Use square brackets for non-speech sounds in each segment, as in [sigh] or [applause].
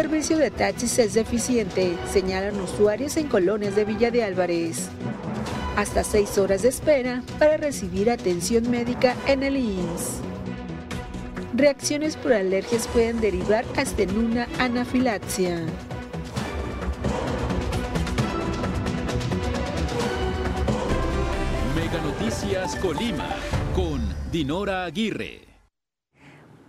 servicio de taxis es deficiente, señalan usuarios en colonias de Villa de Álvarez. Hasta seis horas de espera para recibir atención médica en el IMSS. Reacciones por alergias pueden derivar hasta en una anafilaxia. Mega Noticias Colima con Dinora Aguirre.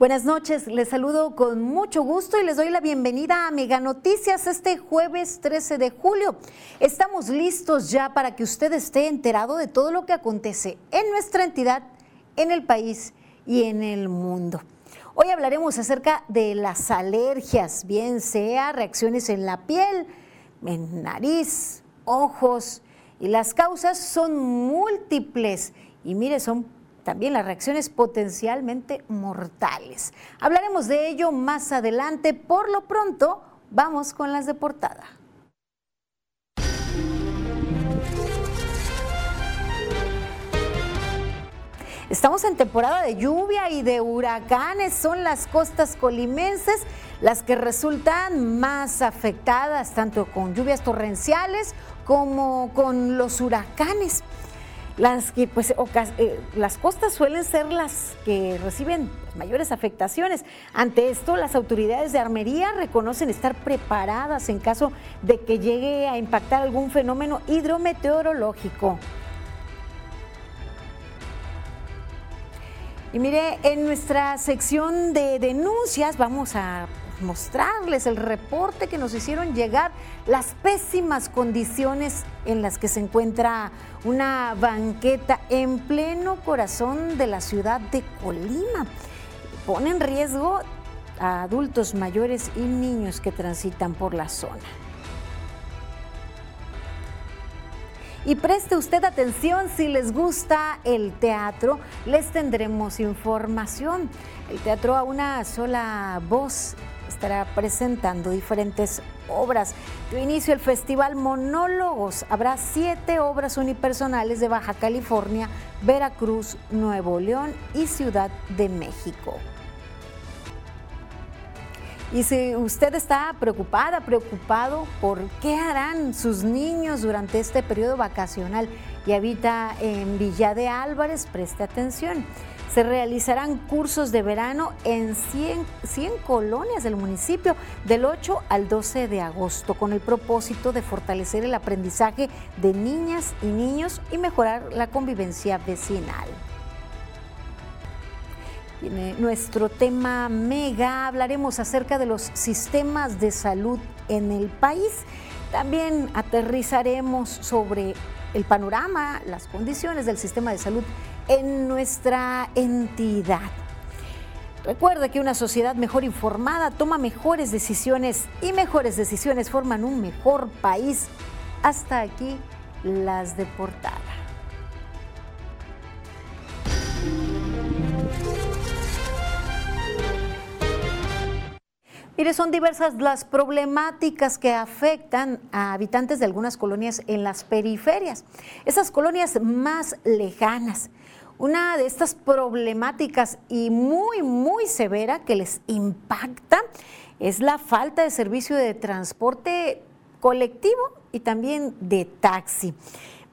Buenas noches, les saludo con mucho gusto y les doy la bienvenida a Mega Noticias este jueves 13 de julio. Estamos listos ya para que usted esté enterado de todo lo que acontece en nuestra entidad, en el país y en el mundo. Hoy hablaremos acerca de las alergias, bien sea reacciones en la piel, en nariz, ojos, y las causas son múltiples. Y mire, son también las reacciones potencialmente mortales. Hablaremos de ello más adelante. Por lo pronto, vamos con las de portada. Estamos en temporada de lluvia y de huracanes. Son las costas colimenses las que resultan más afectadas, tanto con lluvias torrenciales como con los huracanes. Las, que, pues, eh, las costas suelen ser las que reciben mayores afectaciones. Ante esto, las autoridades de armería reconocen estar preparadas en caso de que llegue a impactar algún fenómeno hidrometeorológico. Y mire, en nuestra sección de denuncias vamos a mostrarles el reporte que nos hicieron llegar, las pésimas condiciones en las que se encuentra una banqueta en pleno corazón de la ciudad de Colima. Pone en riesgo a adultos mayores y niños que transitan por la zona. Y preste usted atención si les gusta el teatro, les tendremos información. El teatro a una sola voz estará presentando diferentes obras. De inicio el Festival Monólogos. Habrá siete obras unipersonales de Baja California, Veracruz, Nuevo León y Ciudad de México. Y si usted está preocupada, preocupado por qué harán sus niños durante este periodo vacacional y habita en Villa de Álvarez, preste atención se realizarán cursos de verano en 100, 100, colonias del municipio del 8 al 12 de agosto con el propósito de fortalecer el aprendizaje de niñas y niños y mejorar la convivencia vecinal. Nuestro tema mega hablaremos acerca de los sistemas de salud en el país. También aterrizaremos sobre el panorama, las condiciones del sistema de salud en nuestra entidad. Recuerda que una sociedad mejor informada toma mejores decisiones y mejores decisiones forman un mejor país. Hasta aquí las de portada. Mire, son diversas las problemáticas que afectan a habitantes de algunas colonias en las periferias, esas colonias más lejanas. Una de estas problemáticas y muy, muy severa que les impacta es la falta de servicio de transporte colectivo y también de taxi.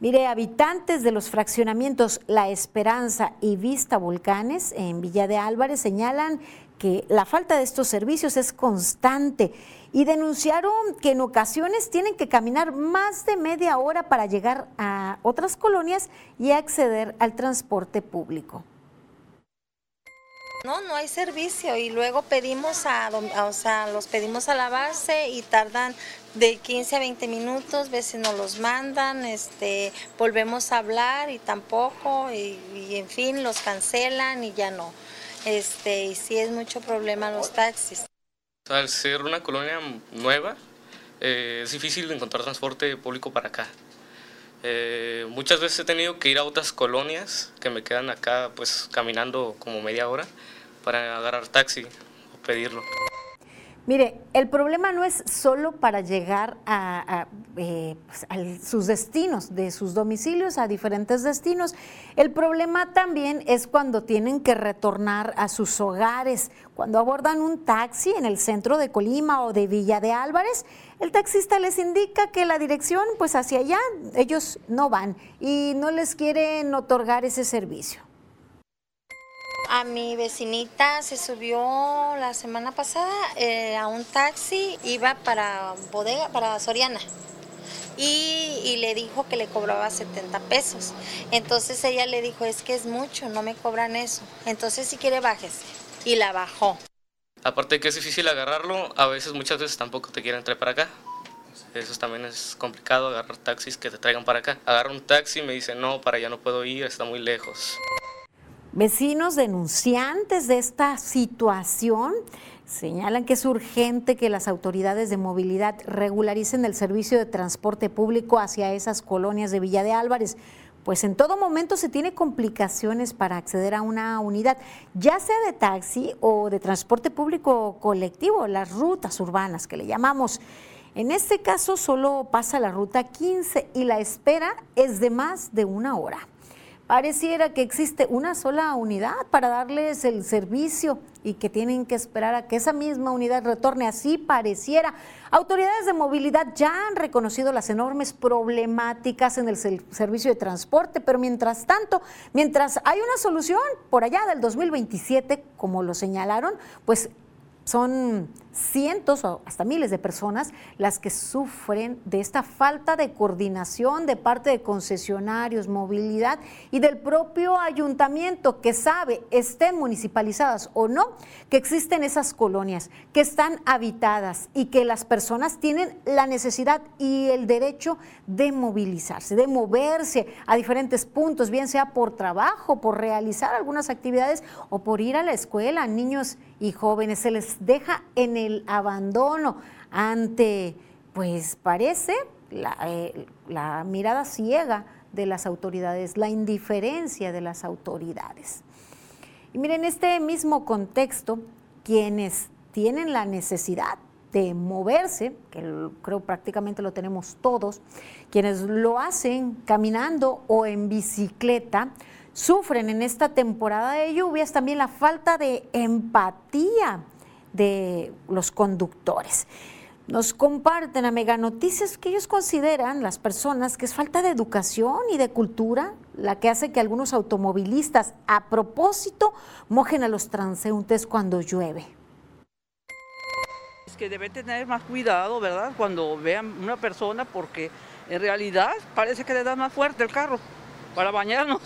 Mire, habitantes de los fraccionamientos La Esperanza y Vista Volcanes en Villa de Álvarez señalan que la falta de estos servicios es constante y denunciaron que en ocasiones tienen que caminar más de media hora para llegar a otras colonias y acceder al transporte público. No, no hay servicio y luego pedimos a, o los pedimos a lavarse y tardan de 15 a 20 minutos, veces nos los mandan, este, volvemos a hablar y tampoco, y en fin, los cancelan y ya no. Este, y sí es mucho problema los taxis. Al ser una colonia nueva, eh, es difícil encontrar transporte público para acá. Eh, muchas veces he tenido que ir a otras colonias que me quedan acá pues caminando como media hora para agarrar taxi o pedirlo. Mire, el problema no es solo para llegar a, eh, pues, sus destinos, de sus domicilios a diferentes destinos. El problema también es cuando tienen que retornar a sus hogares. Cuando abordan un taxi en el centro de Colima o de Villa de Álvarez, el taxista les indica que la dirección, pues hacia allá, ellos no van y no les quieren otorgar ese servicio. A mi vecinita se subió la semana pasada eh, a un taxi, iba para bodega, para Soriana. Y, le dijo que le cobraba 70 pesos. Entonces ella le dijo, es que es mucho, no me cobran eso. Entonces si quiere bájese. Y la bajó. Aparte de que es difícil agarrarlo, a veces, muchas veces tampoco te quieren traer para acá. Eso también es complicado, agarrar taxis que te traigan para acá. Agarro un taxi y me dicen, no, para allá no puedo ir, está muy lejos. Vecinos denunciantes de esta situación señalan que es urgente que las autoridades de movilidad regularicen el servicio de transporte público hacia esas colonias de Villa de Álvarez, pues en todo momento se tiene complicaciones para acceder a una unidad, ya sea de taxi o de transporte público colectivo, las rutas urbanas que le llamamos. En este caso solo pasa la ruta 15 y la espera es de más de una hora. Pareciera que existe una sola unidad para darles el servicio y que tienen que esperar a que esa misma unidad retorne. Así pareciera. Autoridades de movilidad ya han reconocido las enormes problemáticas en el servicio de transporte, pero mientras tanto, mientras hay una solución por allá del 2027, como lo señalaron, pues son cientos o hasta miles de personas las que sufren de esta falta de coordinación de parte de concesionarios, movilidad y del propio ayuntamiento que sabe, estén municipalizadas o no, que existen esas colonias, que están habitadas y que las personas tienen la necesidad y el derecho de movilizarse, de moverse a diferentes puntos, bien sea por trabajo, por realizar algunas actividades o por ir a la escuela, niños y jóvenes. Se les deja en el el abandono ante, pues parece, eh, la, mirada ciega de las autoridades, la indiferencia de las autoridades. Y miren, en este mismo contexto, quienes tienen la necesidad de moverse, que creo prácticamente lo tenemos todos, quienes lo hacen caminando o en bicicleta, sufren en esta temporada de lluvias también la falta de empatía de los conductores. Nos comparten a Mega Noticias que ellos consideran, las personas, que es falta de educación y de cultura la que hace que algunos automovilistas a propósito mojen a los transeúntes cuando llueve. Es que debe tener más cuidado, ¿verdad? Cuando vean una persona porque en realidad parece que le da más fuerte el carro para bañarnos.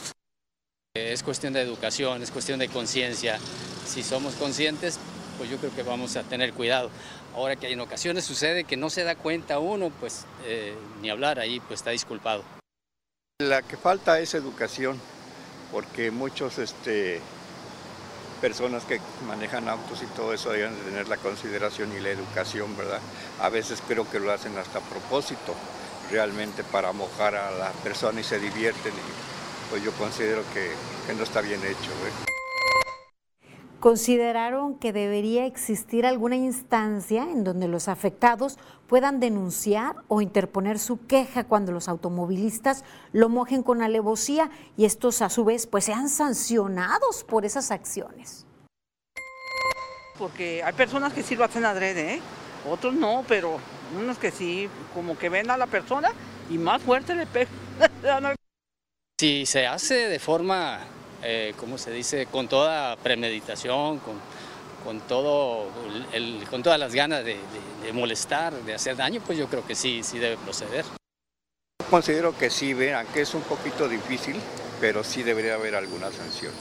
Es cuestión de educación, es cuestión de conciencia. Si somos conscientes, pues yo creo que vamos a tener cuidado. Ahora que en ocasiones sucede que no se da cuenta uno, pues eh, ni hablar ahí, pues está disculpado. La que falta es educación, porque muchos este, personas que manejan autos y todo eso deben tener la consideración y la educación, ¿verdad? A veces creo que lo hacen hasta a propósito, realmente para mojar a la persona y se divierten y pues yo considero que, no está bien hecho. ¿eh? Consideraron que debería existir alguna instancia en donde los afectados puedan denunciar o interponer su queja cuando los automovilistas lo mojen con alevosía y estos a su vez pues sean sancionados por esas acciones. Porque hay personas que sí lo hacen adrede, ¿eh? otros no, pero unos que sí, como que ven a la persona y más fuerte le pegan. [laughs] si se hace de forma eh, ¿cómo se dice?, con toda premeditación, con, todo con todas las ganas de, molestar, de hacer daño, pues yo creo que sí, sí debe proceder. Considero que sí, vean que es un poquito difícil, pero sí debería haber alguna sanción.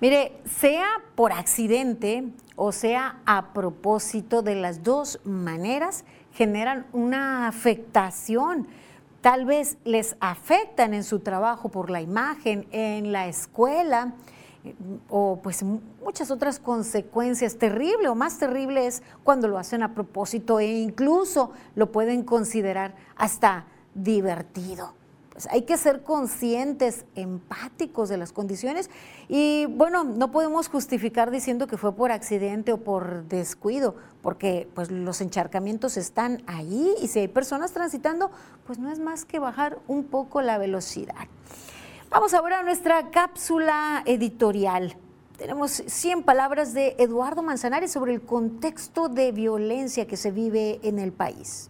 Mire, sea por accidente o sea a propósito, de las dos maneras generan una afectación tal vez les afectan en su trabajo por la imagen, en la escuela, o pues muchas otras consecuencias. Terrible o más terrible es cuando lo hacen a propósito e incluso lo pueden considerar hasta divertido. Pues hay que ser conscientes, empáticos de las condiciones y bueno, no podemos justificar diciendo que fue por accidente o por descuido, porque pues los encharcamientos están ahí y si hay personas transitando, pues no es más que bajar un poco la velocidad. Vamos ahora a nuestra cápsula editorial. Tenemos 100 palabras de Eduardo Manzanares sobre el contexto de violencia que se vive en el país.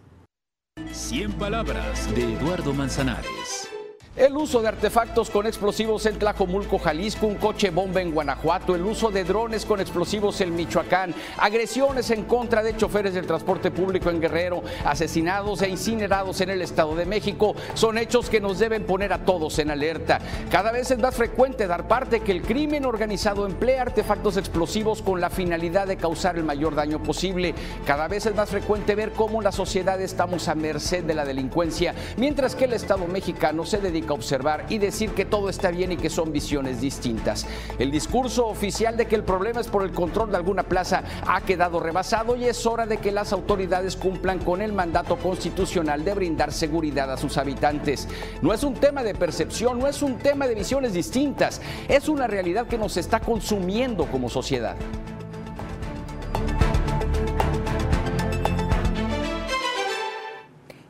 100 palabras de Eduardo Manzanares. El uso de artefactos con explosivos en Tlajomulco, Jalisco, un coche bomba en Guanajuato, el uso de drones con explosivos en Michoacán, agresiones en contra de choferes del transporte público en Guerrero, asesinados e incinerados en el Estado de México, son hechos que nos deben poner a todos en alerta. Cada vez es más frecuente dar parte que el crimen organizado emplea artefactos explosivos con la finalidad de causar el mayor daño posible. Cada vez es más frecuente ver cómo la sociedad estamos a merced de la delincuencia, mientras que el Estado mexicano se dedica observar y decir que todo está bien y que son visiones distintas. El discurso oficial de que el problema es por el control de alguna plaza ha quedado rebasado y es hora de que las autoridades cumplan con el mandato constitucional de brindar seguridad a sus habitantes. No es un tema de percepción, no es un tema de visiones distintas, es una realidad que nos está consumiendo como sociedad.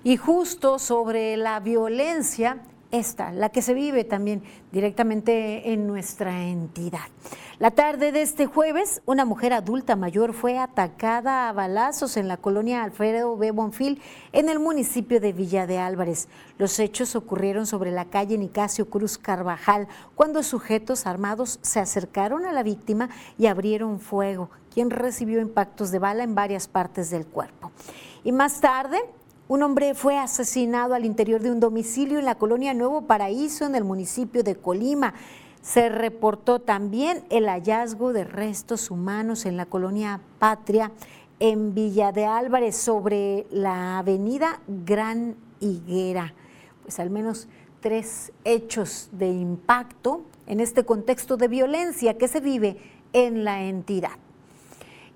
Y justo sobre la violencia esta, la que se vive también directamente en nuestra entidad. La tarde de este jueves, una mujer adulta mayor fue atacada a balazos en la colonia Alfredo B. Bonfil, en el municipio de Villa de Álvarez. Los hechos ocurrieron sobre la calle Nicasio Cruz Carvajal, cuando sujetos armados se acercaron a la víctima y abrieron fuego, quien recibió impactos de bala en varias partes del cuerpo. Y más tarde, un hombre fue asesinado al interior de un domicilio en la colonia Nuevo Paraíso, en el municipio de Colima. Se reportó también el hallazgo de restos humanos en la colonia Patria, en Villa de Álvarez, sobre la avenida Gran Higuera. Pues al menos tres hechos de impacto en este contexto de violencia que se vive en la entidad.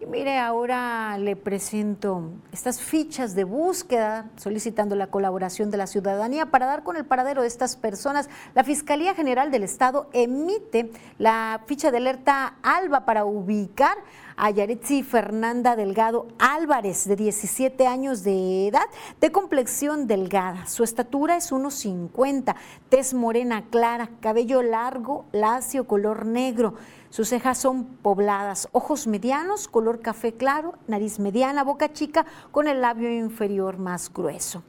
Y mire, ahora le presento estas fichas de búsqueda solicitando la colaboración de la ciudadanía para dar con el paradero de estas personas. La Fiscalía General del Estado emite la ficha de alerta ALBA para ubicar a Yaretsi Fernanda Delgado Álvarez, de 17 años de edad, de complexión delgada. Su estatura es 1,50, tez morena clara, cabello largo, lacio, color negro. Sus cejas son pobladas, ojos medianos, color café claro, nariz mediana, boca chica con el labio inferior más grueso.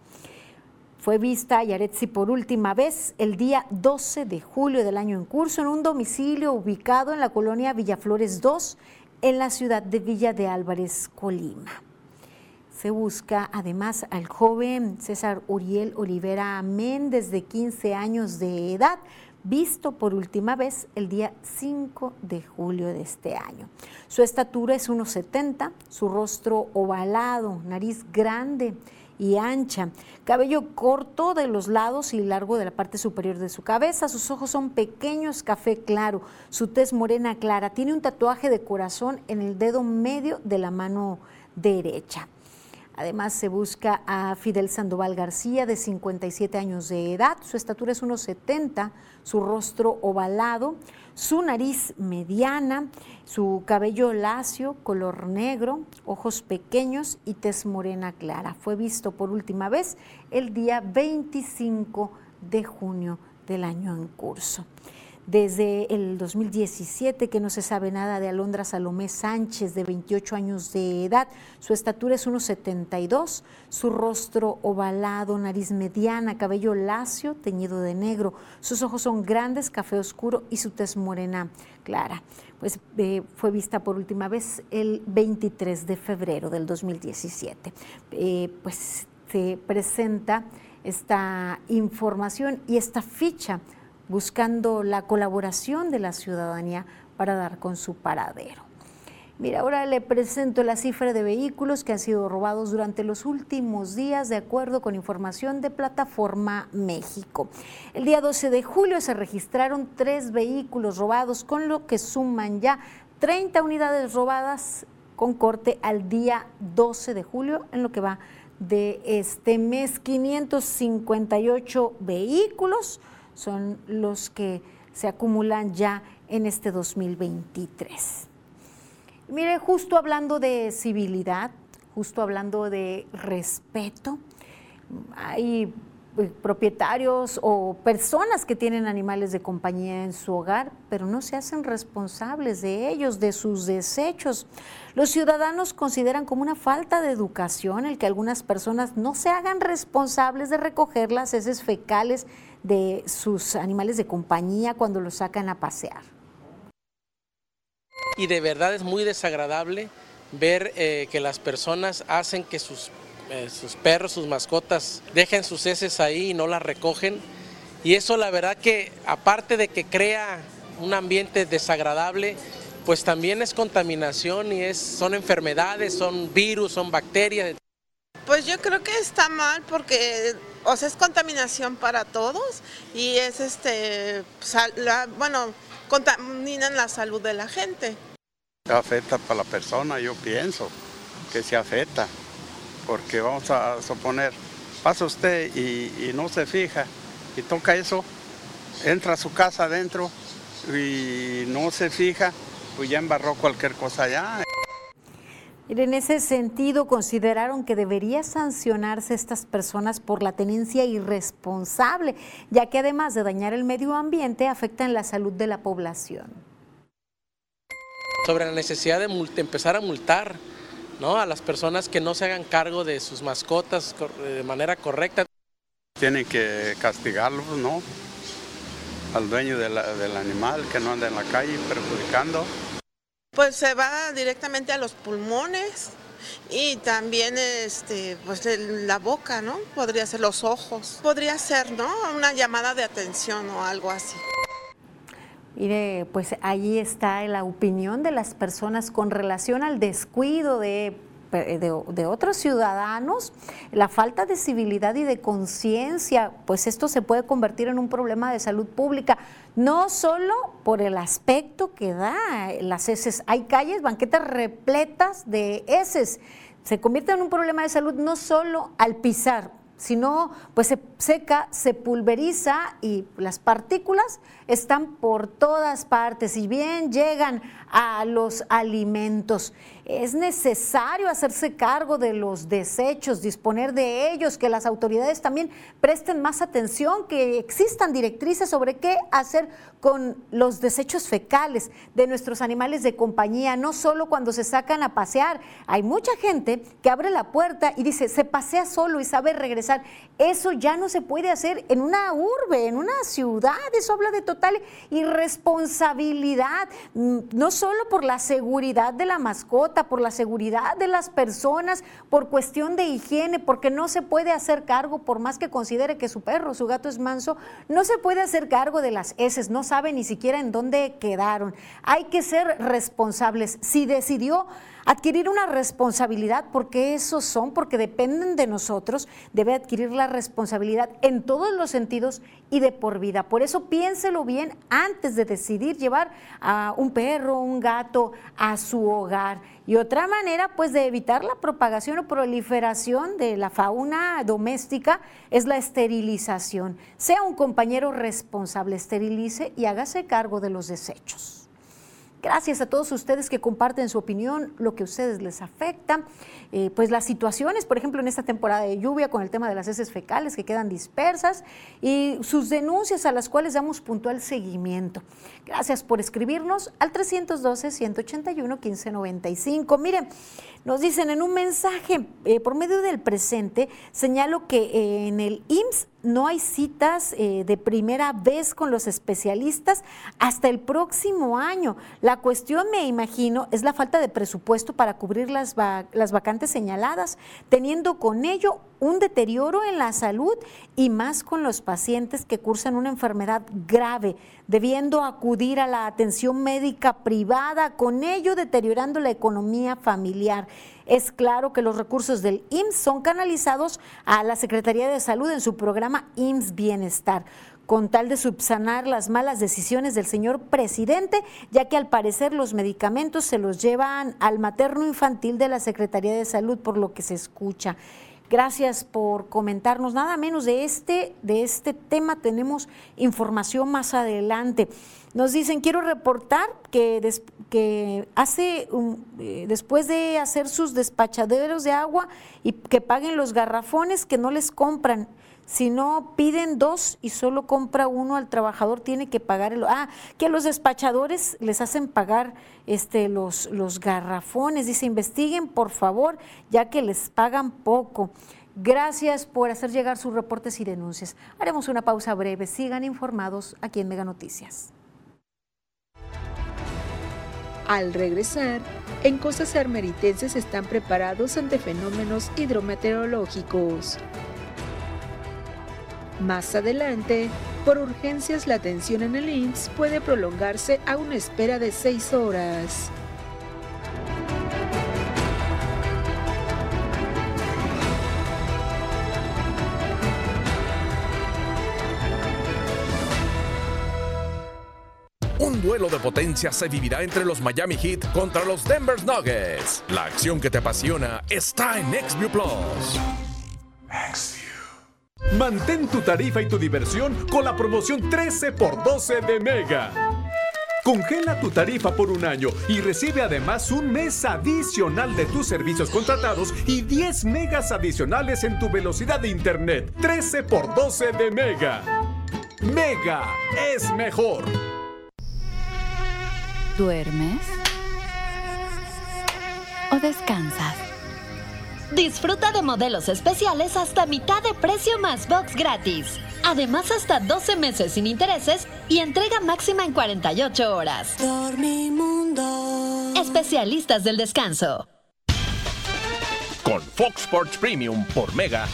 Fue vista Yaretsi por última vez el día 12 de julio del año en curso en un domicilio ubicado en la colonia Villaflores 2, en la ciudad de Villa de Álvarez, Colima. Se busca además al joven César Uriel Olivera Méndez, de 15 años de edad, visto por última vez el día 5 de julio de este año. Su estatura es 1,70, su rostro ovalado, nariz grande y ancha, cabello corto de los lados y largo de la parte superior de su cabeza, sus ojos son pequeños, café claro, su tez morena clara, tiene un tatuaje de corazón en el dedo medio de la mano derecha. Además, se busca a Fidel Sandoval García, de 57 años de edad. Su estatura es 1,70, su rostro ovalado, su nariz mediana, su cabello lacio, color negro, ojos pequeños y tez morena clara. Fue visto por última vez el día 25 de junio del año en curso desde el 2017 que no se sabe nada de Alondra Salomé Sánchez, de 28 años de edad. Su estatura es 1,72, su rostro ovalado, nariz mediana, cabello lacio, teñido de negro. Sus ojos son grandes, café oscuro y su tez morena clara. Pues eh, fue vista por última vez el 23 de febrero del 2017. Eh, pues se presenta esta información y esta ficha buscando la colaboración de la ciudadanía para dar con su paradero. Mira, ahora le presento la cifra de vehículos que han sido robados durante los últimos días, de acuerdo con información de Plataforma México. El día 12 de julio se registraron tres vehículos robados, con lo que suman ya 30 unidades robadas con corte al día 12 de julio, en lo que va de este mes. 558 vehículos son los que se acumulan ya en este 2023. Mire, justo hablando de civilidad, justo hablando de respeto, hay eh, propietarios o personas que tienen animales de compañía en su hogar, pero no se hacen responsables de ellos, de sus desechos. Los ciudadanos consideran como una falta de educación el que algunas personas no se hagan responsables de recoger las heces fecales de sus animales de compañía cuando los sacan a pasear. Y de verdad es muy desagradable ver eh, que las personas hacen que sus eh, sus perros, sus mascotas, dejen sus heces ahí y no las recogen. Y eso la verdad que aparte de que crea un ambiente desagradable, pues también es contaminación y es, son enfermedades, son virus, son bacterias. Pues yo creo que está mal porque o sea, es contaminación para todos y es este, bueno, contaminan la salud de la gente. Afecta para la persona, yo pienso que se afecta porque vamos a suponer, pasa usted y, no se fija y toca eso, entra a su casa adentro y no se fija, pues ya embarró cualquier cosa allá. En ese sentido, consideraron que debería sancionarse estas personas por la tenencia irresponsable, ya que además de dañar el medio ambiente, afectan la salud de la población. Sobre la necesidad de empezar a multar a las personas que no se hagan cargo de sus mascotas de manera correcta. Tienen que castigarlos, ¿no? Al dueño del animal que no anda en la calle perjudicando. Pues se va directamente a los pulmones y también este, pues la boca, ¿no? Podría ser los ojos. Podría ser, ¿no? Una llamada de atención o algo así. Mire, pues ahí está la opinión de las personas con relación al descuido de de, otros ciudadanos, la falta de civilidad y de conciencia, pues esto se puede convertir en un problema de salud pública, no solo por el aspecto que da las heces. Hay calles, banquetas repletas de heces. Se convierte en un problema de salud no solo al pisar, sino pues se seca, se pulveriza y las partículas están por todas partes y bien llegan a los alimentos. Es necesario hacerse cargo de los desechos, disponer de ellos, que las autoridades también presten más atención, que existan directrices sobre qué hacer con los desechos fecales de nuestros animales de compañía, no solo cuando se sacan a pasear. Hay mucha gente que abre la puerta y dice, se pasea solo y sabe regresar. Eso ya no se puede hacer en una urbe, en una ciudad. Eso habla de total irresponsabilidad, mm, no solo por la seguridad de la mascota, por la seguridad de las personas, por cuestión de higiene, porque no se puede hacer cargo, por más que considere que su perro, su gato es manso, no se puede hacer cargo de las heces, no sabe ni siquiera en dónde quedaron. Hay que ser responsables. Si decidió adquirir una responsabilidad, porque esos son, porque dependen de nosotros, debe adquirir la responsabilidad en todos los sentidos y de por vida. Por eso piénselo bien antes de decidir llevar a un perro, un gato a su hogar. Y otra manera, pues, de evitar la propagación o proliferación de la fauna doméstica es la esterilización. Sea un compañero responsable, esterilice y hágase cargo de los desechos. Gracias a todos ustedes que comparten su opinión, lo que a ustedes les afecta, eh, pues las situaciones, por ejemplo, en esta temporada de lluvia con el tema de las heces fecales que quedan dispersas y sus denuncias a las cuales damos puntual seguimiento. Gracias por escribirnos al 312-181-1595. Miren, nos dicen en un mensaje, eh, por medio del presente, señalo que eh, en el IMSS no hay citas eh, de primera vez con los especialistas hasta el próximo año. La cuestión, me imagino, es la falta de presupuesto para cubrir las, las vacantes señaladas, teniendo con ello un deterioro en la salud y más con los pacientes que cursan una enfermedad grave, debiendo acudir a la atención médica privada, con ello deteriorando la economía familiar. Es claro que los recursos del IMSS son canalizados a la Secretaría de Salud en su programa IMSS Bienestar con tal de subsanar las malas decisiones del señor presidente, ya que al parecer los medicamentos se los llevan al materno infantil de la Secretaría de Salud, por lo que se escucha. Gracias por comentarnos. Nada menos de este, de este tema tenemos información más adelante. Nos dicen, quiero reportar que, que hace eh, después de hacer sus despachaderos de agua y que paguen los garrafones que no les compran. Si no piden dos y solo compra uno al trabajador, tiene que pagar el. Ah, que los despachadores les hacen pagar este, los, los garrafones. Dice, investiguen por favor, ya que les pagan poco. Gracias por hacer llegar sus reportes y denuncias. Haremos una pausa breve. Sigan informados aquí en Mega Noticias. Al regresar, en Cosas Armeritenses están preparados ante fenómenos hidrometeorológicos. Más adelante, por urgencias la atención en el IMSS puede prolongarse a una espera de seis horas. Un duelo de potencia se vivirá entre los Miami Heat contra los Denver Nuggets. La acción que te apasiona está en XView Plus. Mantén tu tarifa y tu diversión con la promoción 13 x 12 de Mega. Congela tu tarifa por un año y recibe además un mes adicional de tus servicios contratados y 10 megas adicionales en tu velocidad de internet. 13 x 12 de Mega. Mega es mejor. ¿Duermes? ¿O descansas? Disfruta de modelos especiales hasta mitad de precio más box gratis. Además, hasta 12 meses sin intereses y entrega máxima en 48 horas. Dormimundo. Especialistas del descanso. Con Fox Sports Premium por Mega,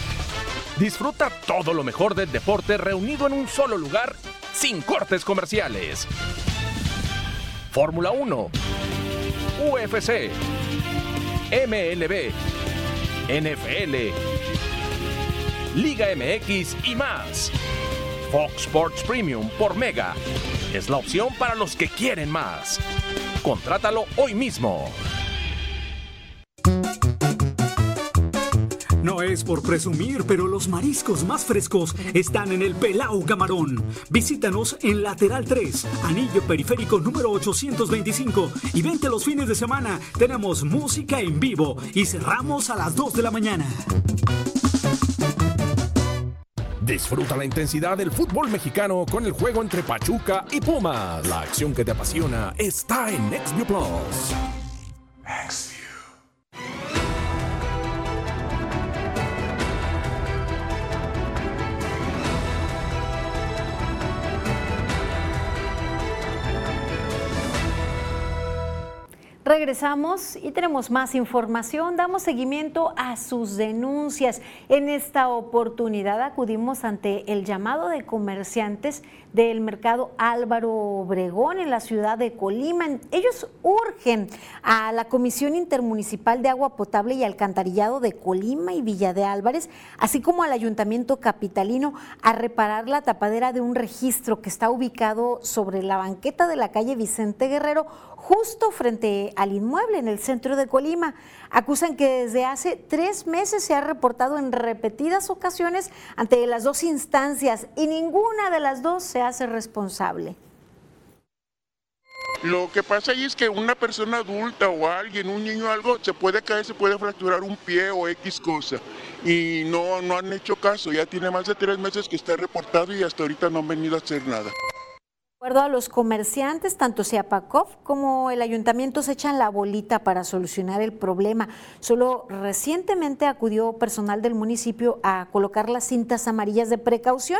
disfruta todo lo mejor del deporte reunido en un solo lugar sin cortes comerciales. Fórmula 1, UFC, MLB, NFL, Liga MX y más. Fox Sports Premium por Mega es la opción para los que quieren más. Contrátalo hoy mismo. No es por presumir, pero los mariscos más frescos están en el Pelau Camarón. Visítanos en Lateral 3, Anillo Periférico número 825 y vente los fines de semana. Tenemos música en vivo y cerramos a las 2 de la mañana. Disfruta la intensidad del fútbol mexicano con el juego entre Pachuca y Pumas. La acción que te apasiona está en XView Plus. Regresamos y tenemos más información. Damos seguimiento a sus denuncias. En esta oportunidad acudimos ante el llamado de comerciantes del mercado Álvaro Obregón en la ciudad de Colima. Ellos urgen a la Comisión Intermunicipal de Agua Potable y Alcantarillado de Colima y Villa de Álvarez, así como al Ayuntamiento Capitalino, a reparar la tapadera de un registro que está ubicado sobre la banqueta de la calle Vicente Guerrero justo frente al inmueble en el centro de Colima. Acusan que desde hace tres meses se ha reportado en repetidas ocasiones ante las dos instancias y ninguna de las dos se hace responsable. Lo que pasa ahí es que una persona adulta o alguien, un niño o algo, se puede caer, se puede fracturar un pie o X cosa. Y no, no han hecho caso, ya tiene más de tres meses que está reportado y hasta ahorita no han venido a hacer nada. Acuerdo a los comerciantes, tanto Siapakov como el ayuntamiento se echan la bolita para solucionar el problema. Solo recientemente acudió personal del municipio a colocar las cintas amarillas de precaución,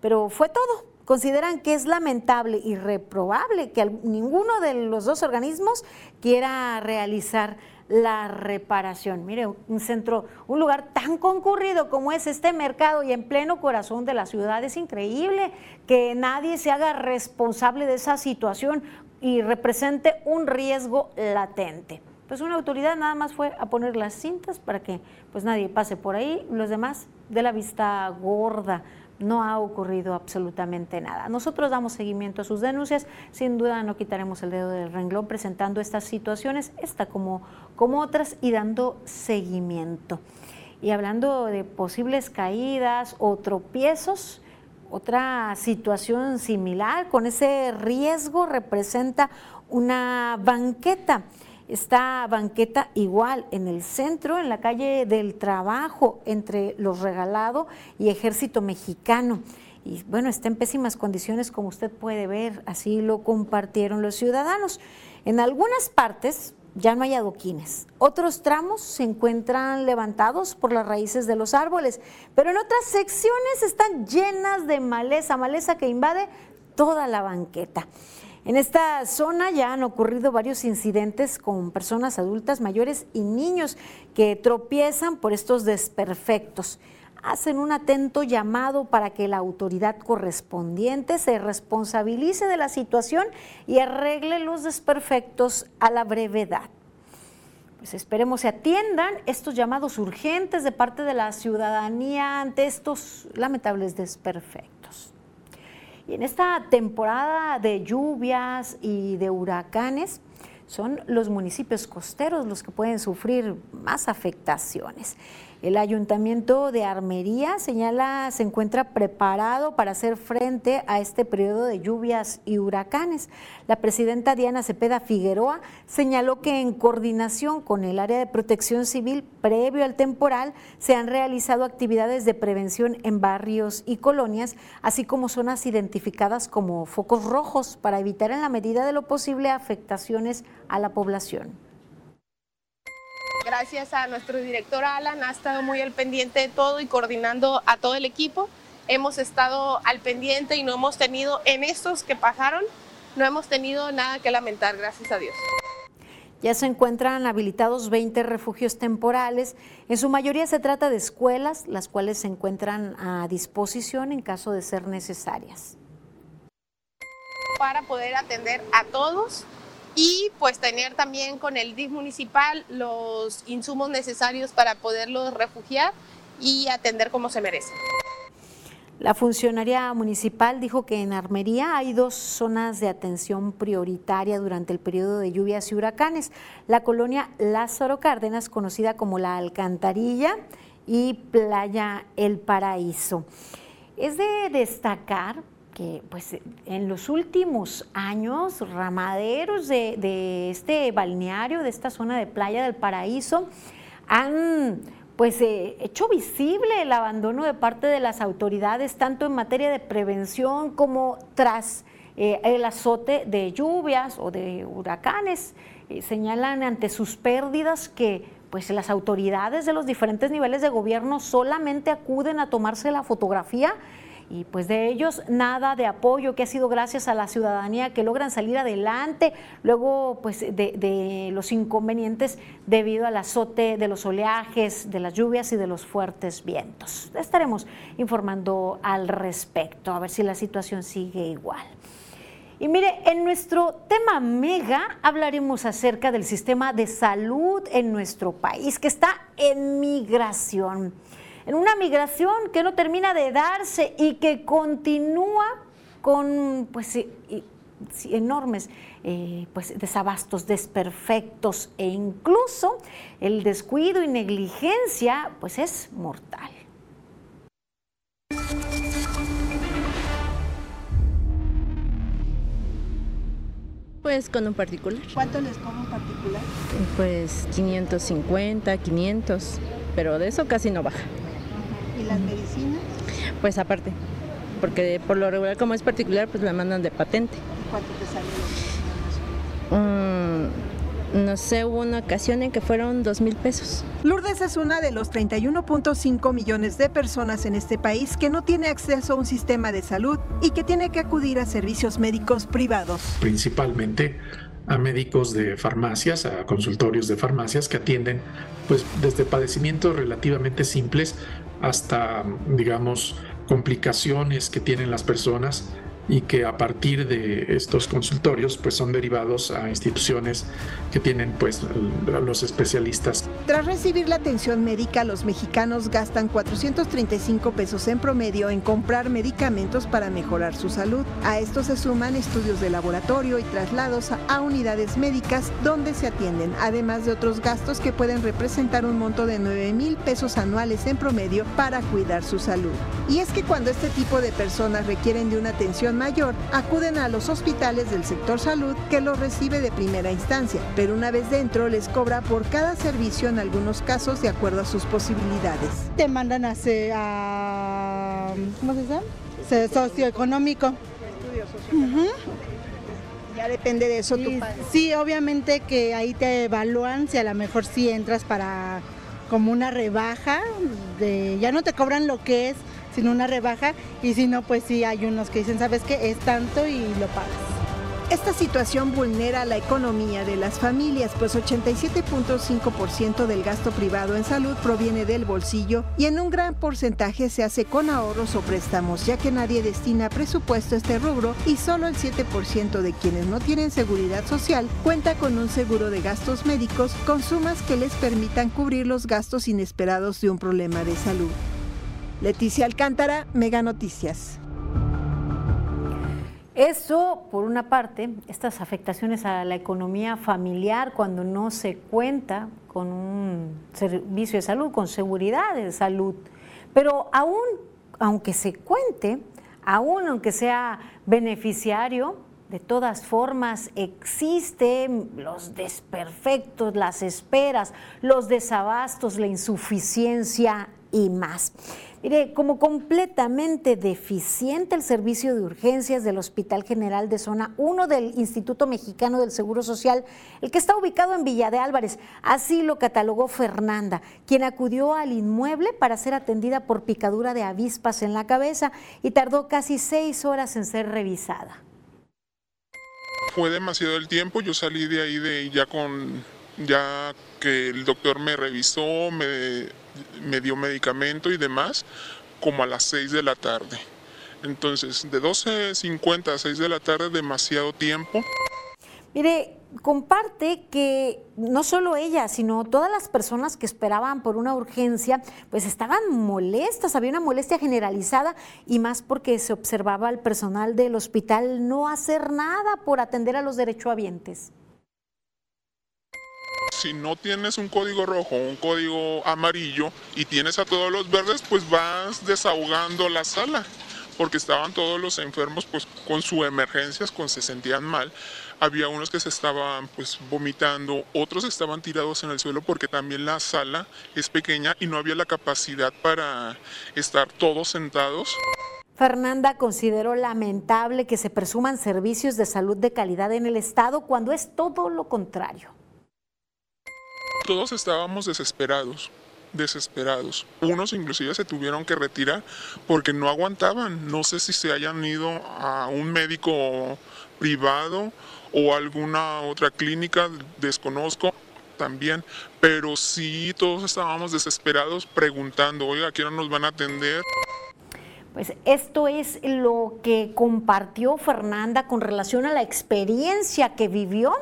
pero fue todo. Consideran que es lamentable y reprobable que ninguno de los dos organismos quiera realizar la reparación. Mire, un centro, un lugar tan concurrido como es este mercado y en pleno corazón de la ciudad, es increíble que nadie se haga responsable de esa situación y represente un riesgo latente. Pues una autoridad nada más fue a poner las cintas para que pues nadie pase por ahí, los demás de la vista gorda no ha ocurrido absolutamente nada. Nosotros damos seguimiento a sus denuncias, sin duda no quitaremos el dedo del renglón presentando estas situaciones, esta como, como otras, y dando seguimiento. Y hablando de posibles caídas o tropiezos, otra situación similar con ese riesgo representa una banqueta. Esta banqueta igual en el centro, en la calle del trabajo, entre los regalados y ejército mexicano. Y bueno, está en pésimas condiciones como usted puede ver, así lo compartieron los ciudadanos. En algunas partes ya no hay adoquines. Otros tramos se encuentran levantados por las raíces de los árboles, pero en otras secciones están llenas de maleza, maleza que invade toda la banqueta. En esta zona ya han ocurrido varios incidentes con personas adultas mayores y niños que tropiezan por estos desperfectos. Hacen un atento llamado para que la autoridad correspondiente se responsabilice de la situación y arregle los desperfectos a la brevedad. Pues esperemos se atiendan estos llamados urgentes de parte de la ciudadanía ante estos lamentables desperfectos. Y en esta temporada de lluvias y de huracanes, son los municipios costeros los que pueden sufrir más afectaciones. El ayuntamiento de Armería señala se encuentra preparado para hacer frente a este periodo de lluvias y huracanes. La presidenta Diana Cepeda Figueroa señaló que en coordinación con el área de protección civil previo al temporal se han realizado actividades de prevención en barrios y colonias, así como zonas identificadas como focos rojos para evitar en la medida de lo posible afectaciones a la población gracias a nuestro director Alan, ha estado muy al pendiente de todo y coordinando a todo el equipo. Hemos estado al pendiente y no hemos tenido, en estos que pasaron, no hemos tenido nada que lamentar, gracias a Dios. Ya se encuentran habilitados 20 refugios temporales. En su mayoría se trata de escuelas, las cuales se encuentran a disposición en caso de ser necesarias. Para poder atender a todos y pues tener también con el DIF municipal los insumos necesarios para poderlos refugiar y atender como se merece. La funcionaria municipal dijo que en Armería hay dos zonas de atención prioritaria durante el periodo de lluvias y huracanes. La colonia Lázaro Cárdenas, conocida como La Alcantarilla, y Playa El Paraíso. Es de destacar que pues en los últimos años ramaderos de, este balneario, de esta zona de Playa del Paraíso, han pues eh, hecho visible el abandono de parte de las autoridades, tanto en materia de prevención como tras eh, el azote de lluvias o de huracanes. Eh, señalan ante sus pérdidas que pues las autoridades de los diferentes niveles de gobierno solamente acuden a tomarse la fotografía y pues de ellos nada de apoyo que ha sido gracias a la ciudadanía que logran salir adelante luego pues de, los inconvenientes debido al azote de los oleajes, de las lluvias y de los fuertes vientos. Estaremos informando al respecto, a ver si la situación sigue igual. Y mire, en nuestro tema mega hablaremos acerca del sistema de salud en nuestro país, que está en migración en una migración que no termina de darse y que continúa con pues, enormes eh, pues, desabastos, desperfectos e incluso el descuido y negligencia pues es mortal. Pues con un particular. ¿Cuánto les cobra un particular? Pues 550, 500, pero de eso casi no baja. ¿Y las medicinas? Pues aparte, porque por lo regular como es particular, pues me mandan de patente. ¿Cuánto te sale? Mm, no sé, hubo una ocasión en que fueron dos mil pesos. Lourdes es una de los 31.5 millones de personas en este país que no tiene acceso a un sistema de salud y que tiene que acudir a servicios médicos privados. Principalmente a médicos de farmacias, a consultorios de farmacias que atienden pues desde padecimientos relativamente simples hasta, digamos, complicaciones que tienen las personas y que a partir de estos consultorios pues son derivados a instituciones que tienen pues los especialistas. Tras recibir la atención médica, los mexicanos gastan 435 pesos en promedio en comprar medicamentos para mejorar su salud. A esto se suman estudios de laboratorio y traslados a unidades médicas donde se atienden, además de otros gastos que pueden representar un monto de 9 mil pesos anuales en promedio para cuidar su salud. Y es que cuando este tipo de personas requieren de una atención mayor, acuden a los hospitales del sector salud que los recibe de primera instancia, pero una vez dentro les cobra por cada servicio en algunos casos de acuerdo a sus posibilidades. Te mandan a, a ¿cómo se llama? Socioeconómico. Estudio socioeconómico. Ya depende de eso sí, Sí, obviamente que ahí te evalúan si a lo mejor sí entras para como una rebaja, de, ya no te cobran lo que es, sino una rebaja y si no, pues sí hay unos que dicen, ¿sabes qué? Es tanto y lo pagas. Esta situación vulnera la economía de las familias, pues 87.5% del gasto privado en salud proviene del bolsillo y en un gran porcentaje se hace con ahorros o préstamos, ya que nadie destina presupuesto este rubro y solo el 7% de quienes no tienen seguridad social cuenta con un seguro de gastos médicos con sumas que les permitan cubrir los gastos inesperados de un problema de salud. Leticia Alcántara, Mega Noticias. Eso, por una parte, estas afectaciones a la economía familiar cuando no se cuenta con un servicio de salud, con seguridad de salud. Pero aún, aunque se cuente, aún aunque sea beneficiario, de todas formas existen los desperfectos, las esperas, los desabastos, la insuficiencia y más. Mire, como completamente deficiente el servicio de urgencias del Hospital General de Zona 1 del Instituto Mexicano del Seguro Social, el que está ubicado en Villa de Álvarez. Así lo catalogó Fernanda, quien acudió al inmueble para ser atendida por picadura de avispas en la cabeza y tardó casi seis horas en ser revisada. Fue demasiado el tiempo, yo salí de ahí de ya con ya que el doctor me revisó, me me dio medicamento y demás como a las 6 de la tarde. Entonces, de 12.50 a 6 de la tarde, demasiado tiempo. Mire, comparte que no solo ella, sino todas las personas que esperaban por una urgencia, pues estaban molestas, había una molestia generalizada y más porque se observaba al personal del hospital no hacer nada por atender a los derechohabientes si no tienes un código rojo o un código amarillo y tienes a todos los verdes, pues vas desahogando la sala, porque estaban todos los enfermos pues con sus emergencias, con se sentían mal. Había unos que se estaban pues vomitando, otros estaban tirados en el suelo porque también la sala es pequeña y no había la capacidad para estar todos sentados. Fernanda consideró lamentable que se presuman servicios de salud de calidad en el Estado cuando es todo lo contrario. Todos estábamos desesperados, desesperados. Unos inclusive se tuvieron que retirar porque no aguantaban. No sé si se hayan ido a un médico privado o alguna otra clínica, desconozco también, pero sí todos estábamos desesperados preguntando, oiga, ¿a nos van a atender? Pues esto es lo que compartió Fernanda con relación a la experiencia que vivió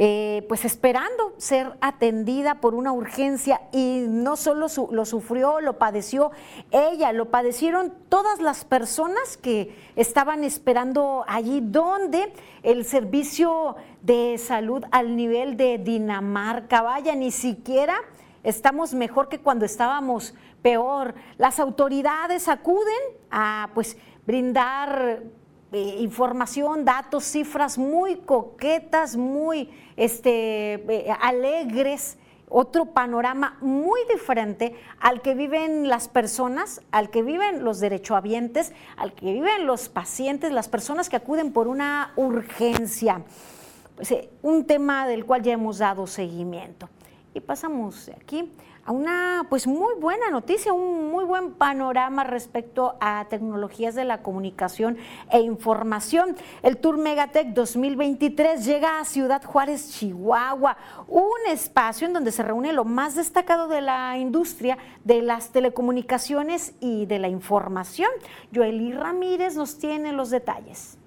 eh, pues esperando ser atendida por una urgencia y no solo lo sufrió, lo padeció ella, lo padecieron todas las personas que estaban esperando allí, donde el servicio de salud al nivel de Dinamarca, vaya, ni siquiera estamos mejor que cuando estábamos peor. Las autoridades acuden a pues brindar eh, información, datos, cifras muy coquetas, muy este, eh, alegres, otro panorama muy diferente al que viven las personas, al que viven los derechohabientes, al que viven los pacientes, las personas que acuden por una urgencia. Pues, eh, un tema del cual ya hemos dado seguimiento. Y pasamos aquí una pues muy buena noticia, un muy buen panorama respecto a tecnologías de la comunicación e información. El Tour Megatech 2023 llega a Ciudad Juárez, Chihuahua, un espacio en donde se reúne lo más destacado de la industria de las telecomunicaciones y de la información. Joely Ramírez nos tiene los detalles.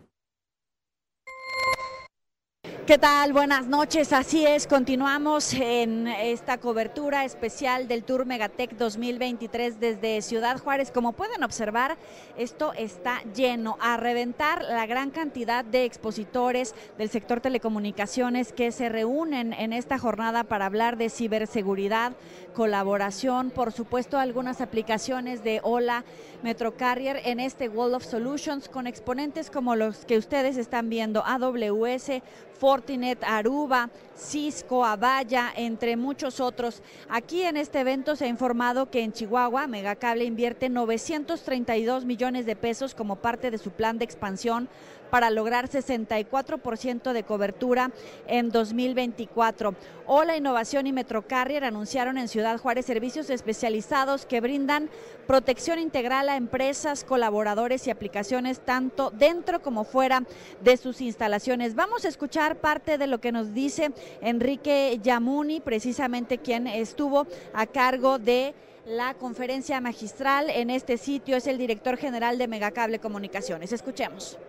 ¿Qué tal? Buenas noches. Así es, continuamos en esta cobertura especial del Tour Megatech 2023 desde Ciudad Juárez. Como pueden observar, esto está lleno a reventar la gran cantidad de expositores del sector telecomunicaciones que se reúnen en esta jornada para hablar de ciberseguridad, colaboración, por supuesto algunas aplicaciones de Hola Metro Carrier en este Wall of Solutions con exponentes como los que ustedes están viendo, AWS, Fortinet, Aruba, Cisco, Avaya, entre muchos otros. Aquí en este evento se ha informado que en Chihuahua Megacable invierte 932 millones de pesos como parte de su plan de expansión para lograr 64% de cobertura en 2024. Hola Innovación y Metrocarrier anunciaron en Ciudad Juárez servicios especializados que brindan protección integral a empresas, colaboradores y aplicaciones tanto dentro como fuera de sus instalaciones. Vamos a escuchar parte de lo que nos dice Enrique Yamuni, precisamente quien estuvo a cargo de la conferencia magistral en este sitio, es el director general de Megacable Comunicaciones. Escuchemos.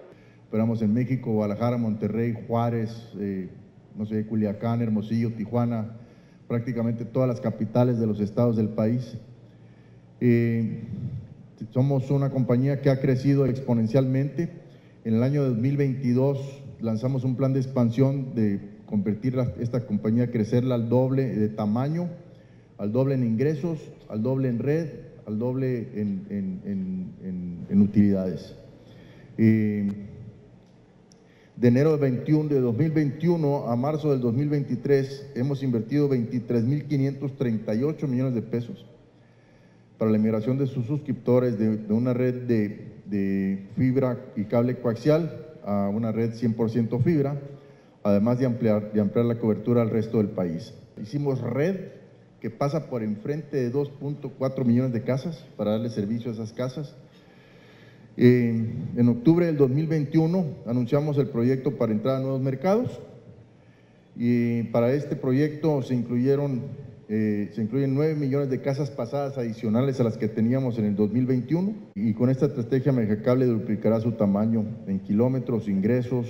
Esperamos en México, Guadalajara, Monterrey, Juárez, eh, no sé, Culiacán, Hermosillo, Tijuana, prácticamente todas las capitales de los estados del país. Eh, somos una compañía que ha crecido exponencialmente. En el año 2022 lanzamos un plan de expansión de convertir esta compañía, crecerla al doble de tamaño, al doble en ingresos, al doble en red, al doble en, utilidades. Eh, de enero de, 21, de 2021 a marzo del 2023 hemos invertido 23.538 millones de pesos para la migración de sus suscriptores de, una red de, fibra y cable coaxial a una red 100% fibra, además de ampliar, de ampliar la cobertura al resto del país. Hicimos red que pasa por enfrente de 2.4 millones de casas para darle servicio a esas casas en octubre del 2021 anunciamos el proyecto para entrar a nuevos mercados y para este proyecto se incluyeron eh, se incluyen 9 millones de casas pasadas adicionales a las que teníamos en el 2021 y con esta estrategia Megacable duplicará su tamaño en kilómetros, ingresos,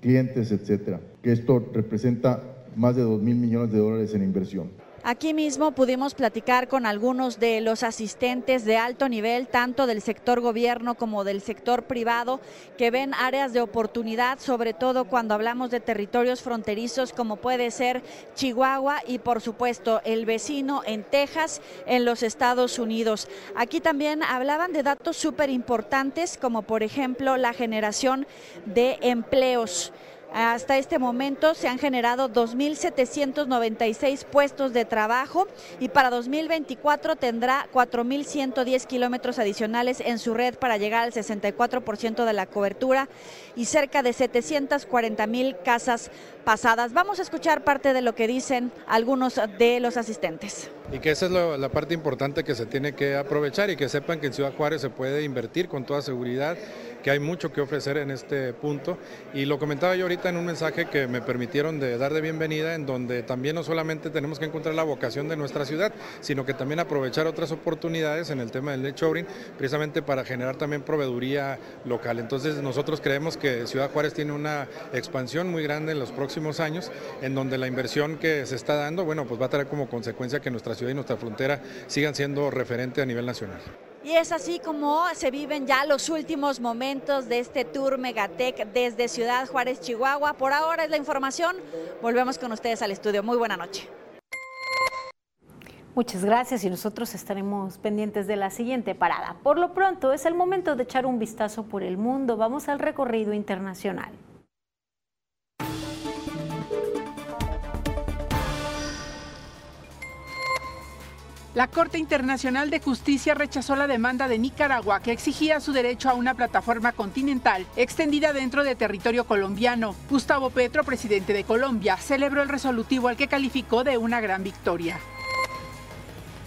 clientes, etcétera, que esto representa más de 2 mil millones de dólares en inversión. Aquí mismo pudimos platicar con algunos de los asistentes de alto nivel, tanto del sector gobierno como del sector privado, que ven áreas de oportunidad, sobre todo cuando hablamos de territorios fronterizos como puede ser Chihuahua y por supuesto el vecino en Texas, en los Estados Unidos. Aquí también hablaban de datos súper importantes como por ejemplo la generación de empleos. Hasta este momento se han generado 2.796 puestos de trabajo y para 2024 tendrá 4.110 kilómetros adicionales en su red para llegar al 64% de la cobertura y cerca de 740.000 casas pasadas. Vamos a escuchar parte de lo que dicen algunos de los asistentes. Y que esa es la parte importante que se tiene que aprovechar y que sepan que en Ciudad Juárez se puede invertir con toda seguridad que hay mucho que ofrecer en este punto. Y lo comentaba yo ahorita en un mensaje que me permitieron de dar de bienvenida, en donde también no solamente tenemos que encontrar la vocación de nuestra ciudad, sino que también aprovechar otras oportunidades en el tema del netshoring, precisamente para generar también proveeduría local. Entonces nosotros creemos que Ciudad Juárez tiene una expansión muy grande en los próximos años, en donde la inversión que se está dando, bueno, pues va a traer como consecuencia que nuestra ciudad y nuestra frontera sigan siendo referente a nivel nacional. Y es así como se viven ya los últimos momentos de este tour Megatech desde Ciudad Juárez, Chihuahua. Por ahora es la información. Volvemos con ustedes al estudio. Muy buena noche. Muchas gracias y nosotros estaremos pendientes de la siguiente parada. Por lo pronto es el momento de echar un vistazo por el mundo. Vamos al recorrido internacional. La Corte Internacional de Justicia rechazó la demanda de Nicaragua que exigía su derecho a una plataforma continental extendida dentro de territorio colombiano. Gustavo Petro, presidente de Colombia, celebró el resolutivo al que calificó de una gran victoria.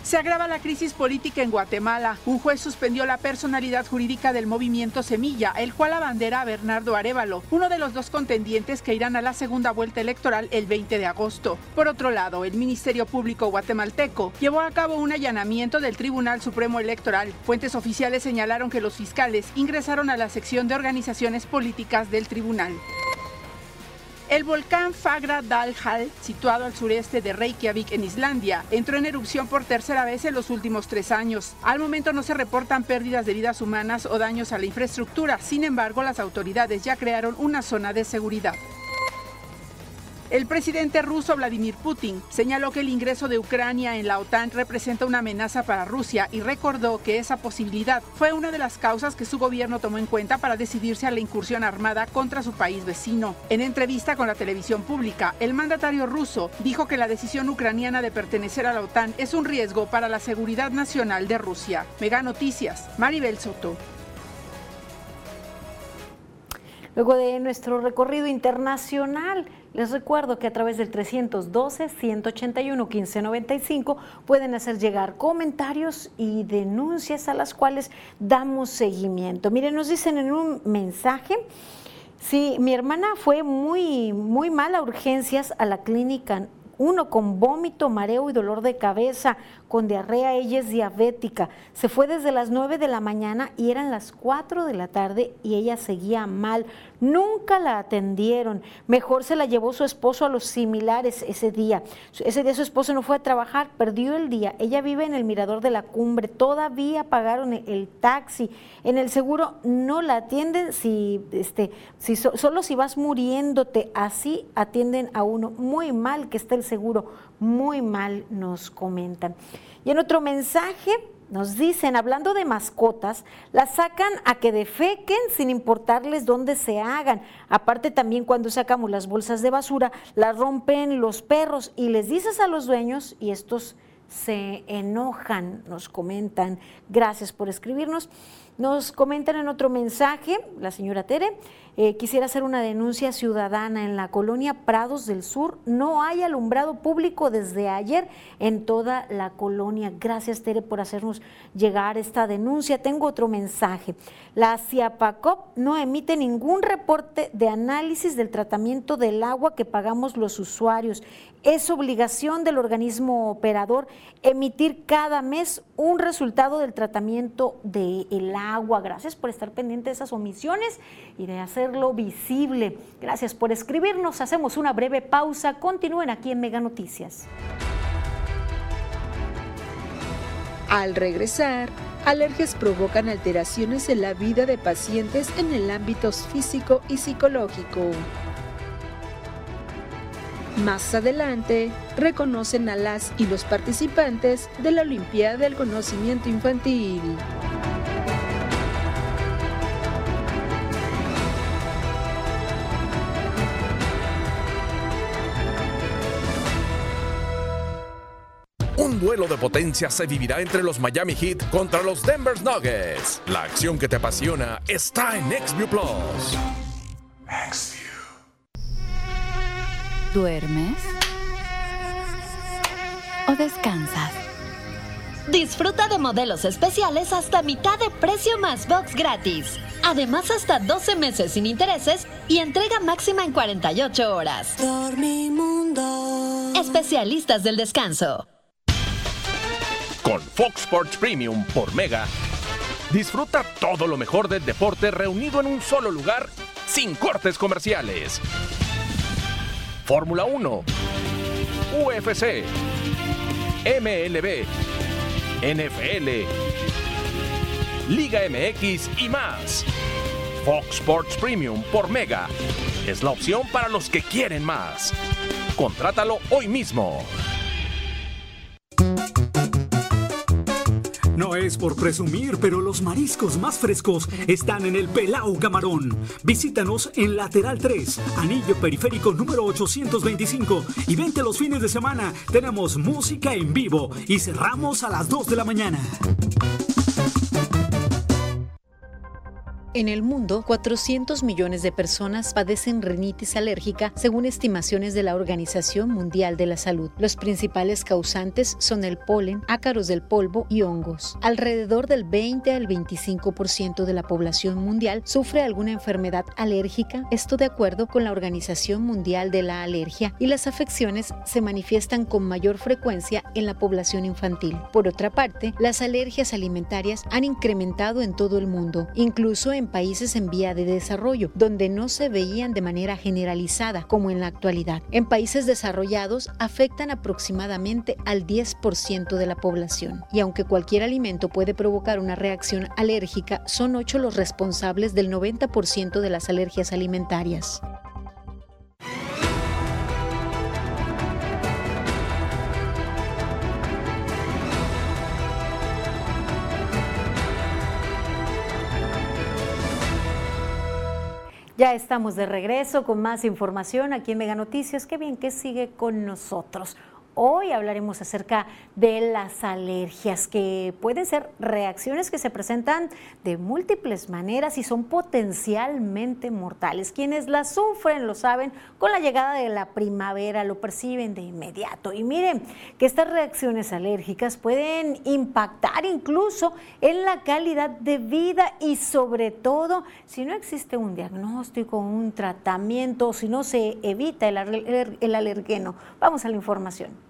Se agrava la crisis política en Guatemala. Un juez suspendió la personalidad jurídica del movimiento Semilla, el cual abandera a Bernardo Arevalo, uno de los dos contendientes que irán a la segunda vuelta electoral el 20 de agosto. Por otro lado, el Ministerio Público guatemalteco llevó a cabo un allanamiento del Tribunal Supremo Electoral. Fuentes oficiales señalaron que los fiscales ingresaron a la sección de organizaciones políticas del tribunal. El volcán Fagra Dalhal, situado al sureste de Reykjavik en Islandia, entró en erupción por tercera vez en los últimos tres años. Al momento no se reportan pérdidas de vidas humanas o daños a la infraestructura, sin embargo las autoridades ya crearon una zona de seguridad. El presidente ruso Vladimir Putin señaló que el ingreso de Ucrania en la OTAN representa una amenaza para Rusia y recordó que esa posibilidad fue una de las causas que su gobierno tomó en cuenta para decidirse a la incursión armada contra su país vecino. En entrevista con la televisión pública, el mandatario ruso dijo que la decisión ucraniana de pertenecer a la OTAN es un riesgo para la seguridad nacional de Rusia. Mega Noticias, Maribel Soto. Luego de nuestro recorrido internacional, les recuerdo que a través del 312-181-1595 pueden hacer llegar comentarios y denuncias a las cuales damos seguimiento. Miren, nos dicen en un mensaje, sí, mi hermana fue muy, muy mala a urgencias a la clínica uno con vómito, mareo y dolor de cabeza, con diarrea, ella es diabética. Se fue desde las 9 de la mañana y eran las 4 de la tarde y ella seguía mal. Nunca la atendieron. Mejor se la llevó su esposo a los similares ese día. Ese día su esposo no fue a trabajar, perdió el día. Ella vive en el mirador de la cumbre. Todavía pagaron el taxi. En el seguro no la atienden si, este, si solo si vas muriéndote. Así atienden a uno. Muy mal que está el seguro. Muy mal nos comentan. Y en otro mensaje, nos dicen, hablando de mascotas, las sacan a que defequen sin importarles dónde se hagan. Aparte también cuando sacamos las bolsas de basura, las rompen los perros y les dices a los dueños y estos se enojan, nos comentan. Gracias por escribirnos. Nos comentan en otro mensaje, la señora Tere, eh, quisiera hacer una denuncia ciudadana. En la colonia Prados del Sur no hay alumbrado público desde ayer en toda la colonia. Gracias, Tere, por hacernos llegar esta denuncia. Tengo otro mensaje. La CIAPACOP no emite ningún reporte de análisis del tratamiento del agua que pagamos los usuarios. Es obligación del organismo operador emitir cada mes un resultado del tratamiento del agua. Gracias por estar pendiente de esas omisiones y de hacerlo visible. Gracias por escribirnos. Hacemos una breve pausa. Continúen aquí en Mega Noticias. Al regresar, alergias provocan alteraciones en la vida de pacientes en el ámbito físico y psicológico. Más adelante, reconocen a las y los participantes de la Olimpiada del Conocimiento Infantil. Un duelo de potencia se vivirá entre los Miami Heat contra los Denver Nuggets. La acción que te apasiona está en XView Plus. ¿Duermes? ¿O descansas? Disfruta de modelos especiales hasta mitad de precio más box gratis. Además, hasta 12 meses sin intereses y entrega máxima en 48 horas. Dormimundo. Especialistas del descanso. Con Fox Sports Premium por Mega, disfruta todo lo mejor del deporte reunido en un solo lugar sin cortes comerciales. Fórmula 1, UFC, MLB, NFL, Liga MX y más. Fox Sports Premium por Mega es la opción para los que quieren más. Contrátalo hoy mismo. No es por presumir, pero los mariscos más frescos están en el Pelau Camarón. Visítanos en Lateral 3, Anillo Periférico número 825 y vente los fines de semana. Tenemos música en vivo y cerramos a las 2 de la mañana. En el mundo, 400 millones de personas padecen rinitis alérgica según estimaciones de la Organización Mundial de la Salud. Los principales causantes son el polen, ácaros del polvo y hongos. Alrededor del 20 al 25% de la población mundial sufre alguna enfermedad alérgica, esto de acuerdo con la Organización Mundial de la Alergia, y las afecciones se manifiestan con mayor frecuencia en la población infantil. Por otra parte, las alergias alimentarias han incrementado en todo el mundo, incluso en países en vía de desarrollo, donde no se veían de manera generalizada como en la actualidad. En países desarrollados afectan aproximadamente al 10% de la población. Y aunque cualquier alimento puede provocar una reacción alérgica, son ocho los responsables del 90% de las alergias alimentarias. Ya estamos de regreso con más información aquí en Mega Noticias. Qué bien que sigue con nosotros. Hoy hablaremos acerca de las alergias, que pueden ser reacciones que se presentan de múltiples maneras y son potencialmente mortales. Quienes las sufren lo saben, con la llegada de la primavera lo perciben de inmediato. Y miren que estas reacciones alérgicas pueden impactar incluso en la calidad de vida y sobre todo si no existe un diagnóstico, un tratamiento, si no se evita el, el alergeno. Vamos a la información.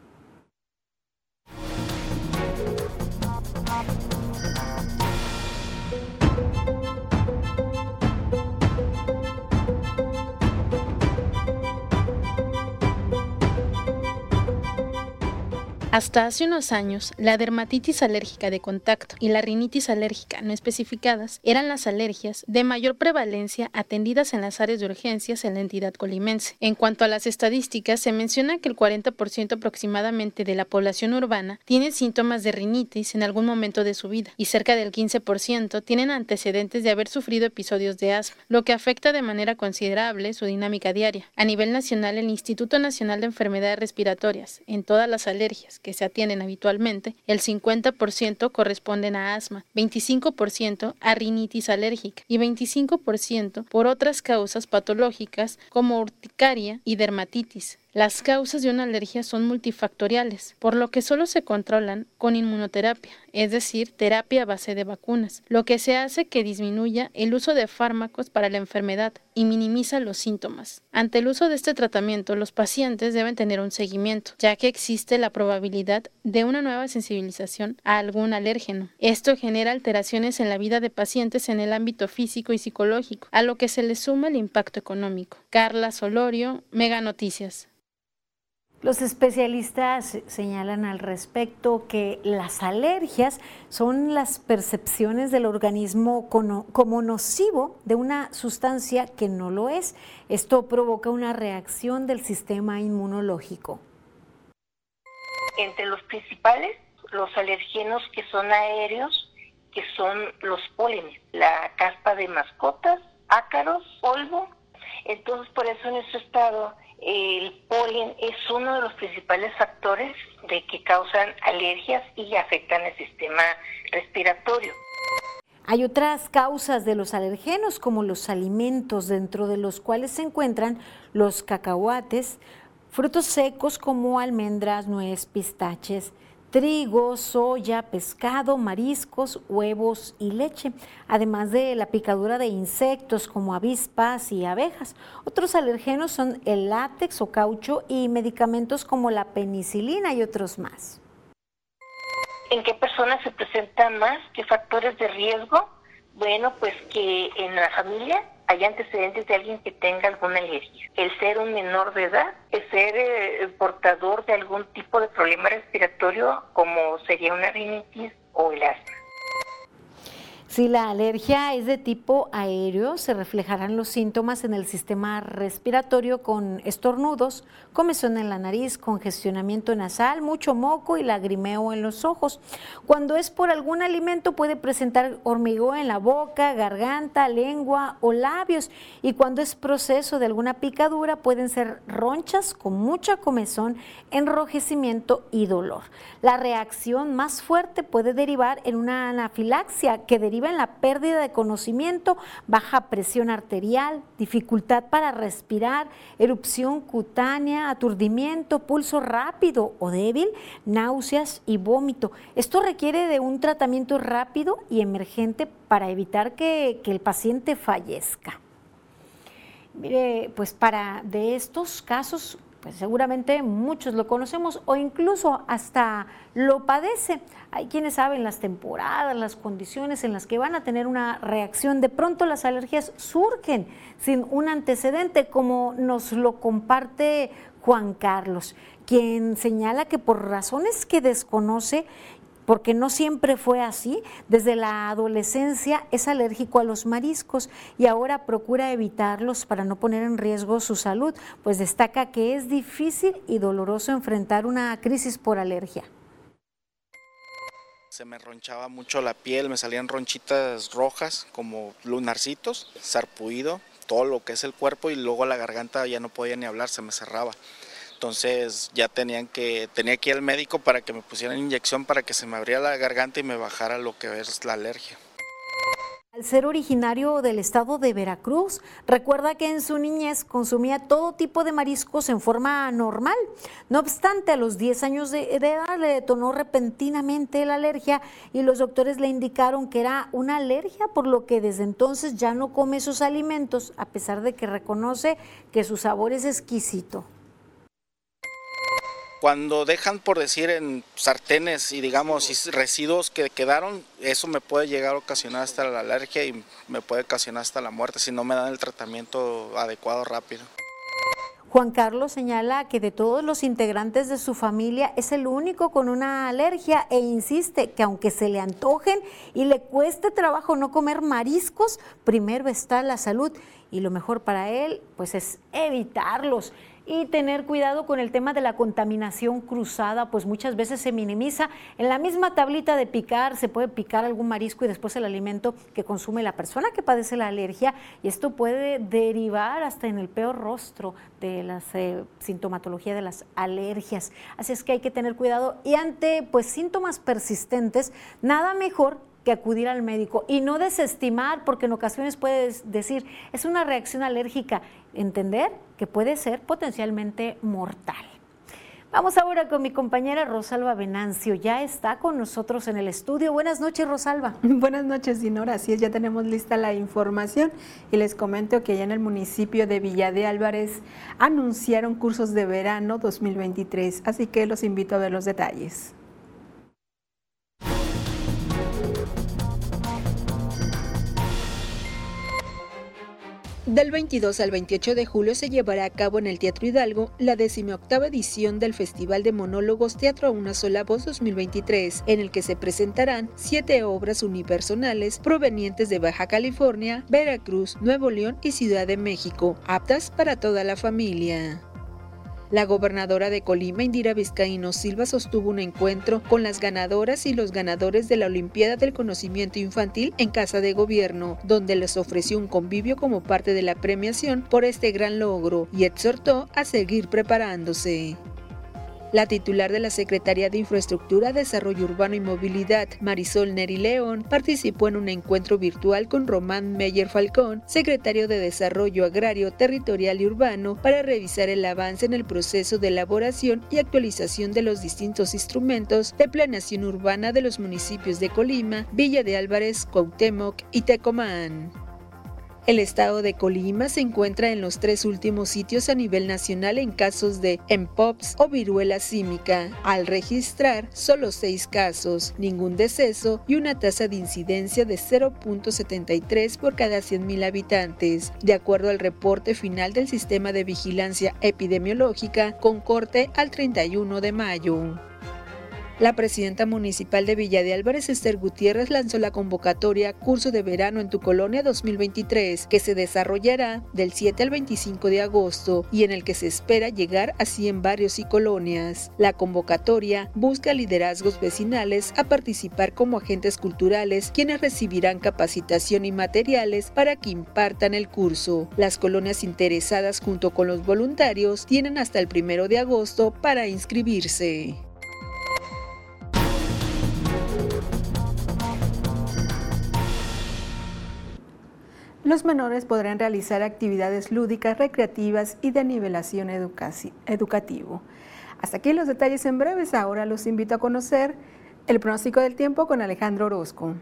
Hasta hace unos años, la dermatitis alérgica de contacto y la rinitis alérgica no especificadas eran las alergias de mayor prevalencia atendidas en las áreas de urgencias en la entidad colimense. En cuanto a las estadísticas, se menciona que el 40% aproximadamente de la población urbana tiene síntomas de rinitis en algún momento de su vida y cerca del 15% tienen antecedentes de haber sufrido episodios de asma, lo que afecta de manera considerable su dinámica diaria. A nivel nacional, el Instituto Nacional de Enfermedades Respiratorias, en todas las alergias que se atienden habitualmente, el 50% corresponden a asma, 25% a rinitis alérgica y 25% por otras causas patológicas como urticaria y dermatitis. Las causas de una alergia son multifactoriales, por lo que solo se controlan con inmunoterapia, es decir, terapia a base de vacunas, lo que se hace que disminuya el uso de fármacos para la enfermedad y minimiza los síntomas. Ante el uso de este tratamiento, los pacientes deben tener un seguimiento, ya que existe la probabilidad de una nueva sensibilización a algún alérgeno. Esto genera alteraciones en la vida de pacientes en el ámbito físico y psicológico, a lo que se le suma el impacto económico. Carla Solorio, Mega Noticias. Los especialistas señalan al respecto que las alergias son las percepciones del organismo como nocivo de una sustancia que no lo es. Esto provoca una reacción del sistema inmunológico. Entre los principales, los alergenos que son aéreos, que son los pólenes, la caspa de mascotas, ácaros, polvo. Entonces, por eso en nuestro estado el polen es uno de los principales factores de que causan alergias y afectan el sistema respiratorio. Hay otras causas de los alergenos como los alimentos, dentro de los cuales se encuentran los cacahuates, frutos secos como almendras, nuez, pistaches, trigo, soya, pescado, mariscos, huevos y leche, además de la picadura de insectos como avispas y abejas. Otros alergenos son el látex o caucho y medicamentos como la penicilina y otros más. ¿En qué personas se presentan más? ¿Qué factores de riesgo? Bueno, pues que en la familia hay antecedentes de alguien que tenga alguna alergia. El ser un menor de edad, el ser eh, portador de algún tipo de problema respiratorio como sería una rinitis o el asma. Si la alergia es de tipo aéreo, se reflejarán los síntomas en el sistema respiratorio con estornudos, comezón en la nariz, congestionamiento nasal, mucho moco y lagrimeo en los ojos. Cuando es por algún alimento puede presentar hormigón en la boca, garganta, lengua o labios y cuando es proceso de alguna picadura pueden ser ronchas con mucha comezón, enrojecimiento y dolor. La reacción más fuerte puede derivar en una anafilaxia que deriva en la pérdida de conocimiento, baja presión arterial, dificultad para respirar, erupción cutánea, aturdimiento, pulso rápido o débil, náuseas y vómito. Esto requiere de un tratamiento rápido y emergente para evitar que, que el paciente fallezca. Mire, pues para de estos casos pues seguramente muchos lo conocemos o incluso hasta lo padece. Hay quienes saben las temporadas, las condiciones en las que van a tener una reacción. De pronto las alergias surgen sin un antecedente, como nos lo comparte Juan Carlos, quien señala que por razones que desconoce porque no siempre fue así. Desde la adolescencia es alérgico a los mariscos y ahora procura evitarlos para no poner en riesgo su salud, pues destaca que es difícil y doloroso enfrentar una crisis por alergia. Se me ronchaba mucho la piel, me salían ronchitas rojas como lunarcitos, sarpuido, todo lo que es el cuerpo y luego la garganta ya no podía ni hablar, se me cerraba. Entonces ya tenían que, tenía que ir al médico para que me pusieran inyección para que se me abriera la garganta y me bajara lo que es la alergia. Al ser originario del estado de Veracruz, recuerda que en su niñez consumía todo tipo de mariscos en forma normal. No obstante, a los 10 años de edad le detonó repentinamente la alergia y los doctores le indicaron que era una alergia, por lo que desde entonces ya no come esos alimentos, a pesar de que reconoce que su sabor es exquisito. Cuando dejan, por decir, en sartenes y digamos residuos que quedaron, eso me puede llegar a ocasionar hasta la alergia y me puede ocasionar hasta la muerte si no me dan el tratamiento adecuado rápido. Juan Carlos señala que de todos los integrantes de su familia es el único con una alergia e insiste que aunque se le antojen y le cueste trabajo no comer mariscos, primero está la salud y lo mejor para él pues es evitarlos y tener cuidado con el tema de la contaminación cruzada, pues muchas veces se minimiza. En la misma tablita de picar se puede picar algún marisco y después el alimento que consume la persona que padece la alergia y esto puede derivar hasta en el peor rostro de la eh, sintomatología de las alergias. Así es que hay que tener cuidado y ante pues síntomas persistentes, nada mejor que acudir al médico y no desestimar, porque en ocasiones puedes decir, es una reacción alérgica, entender que puede ser potencialmente mortal. Vamos ahora con mi compañera Rosalba Venancio. Ya está con nosotros en el estudio. Buenas noches, Rosalba. [laughs] Buenas noches, Dinora. Así es, ya tenemos lista la información y les comento que ya en el municipio de Villa de Álvarez anunciaron cursos de verano 2023. Así que los invito a ver los detalles. Del 22 al 28 de julio se llevará a cabo en el Teatro Hidalgo la 18 edición del Festival de Monólogos Teatro a una sola voz 2023, en el que se presentarán siete obras unipersonales provenientes de Baja California, Veracruz, Nuevo León y Ciudad de México, aptas para toda la familia. La gobernadora de Colima, Indira Vizcaíno Silva, sostuvo un encuentro con las ganadoras y los ganadores de la Olimpiada del Conocimiento Infantil en Casa de Gobierno, donde les ofreció un convivio como parte de la premiación por este gran logro y exhortó a seguir preparándose. La titular de la Secretaría de Infraestructura, Desarrollo Urbano y Movilidad, Marisol Neri León, participó en un encuentro virtual con Román Meyer Falcón, secretario de Desarrollo Agrario, Territorial y Urbano, para revisar el avance en el proceso de elaboración y actualización de los distintos instrumentos de planeación urbana de los municipios de Colima, Villa de Álvarez, Cuauhtémoc y Tecomán. El estado de Colima se encuentra en los tres últimos sitios a nivel nacional en casos de MPOPS o viruela símica, al registrar solo seis casos, ningún deceso y una tasa de incidencia de 0.73 por cada 100.000 habitantes, de acuerdo al reporte final del Sistema de Vigilancia Epidemiológica con corte al 31 de mayo. La presidenta municipal de Villa de Álvarez, Esther Gutiérrez, lanzó la convocatoria Curso de Verano en tu Colonia 2023, que se desarrollará del 7 al 25 de agosto y en el que se espera llegar a 100 barrios y colonias. La convocatoria busca liderazgos vecinales a participar como agentes culturales, quienes recibirán capacitación y materiales para que impartan el curso. Las colonias interesadas junto con los voluntarios tienen hasta el 1 de agosto para inscribirse. Los menores podrán realizar actividades lúdicas, recreativas y de nivelación educativo. Hasta aquí los detalles en breves. Ahora los invito a conocer el pronóstico del tiempo con Alejandro Orozco.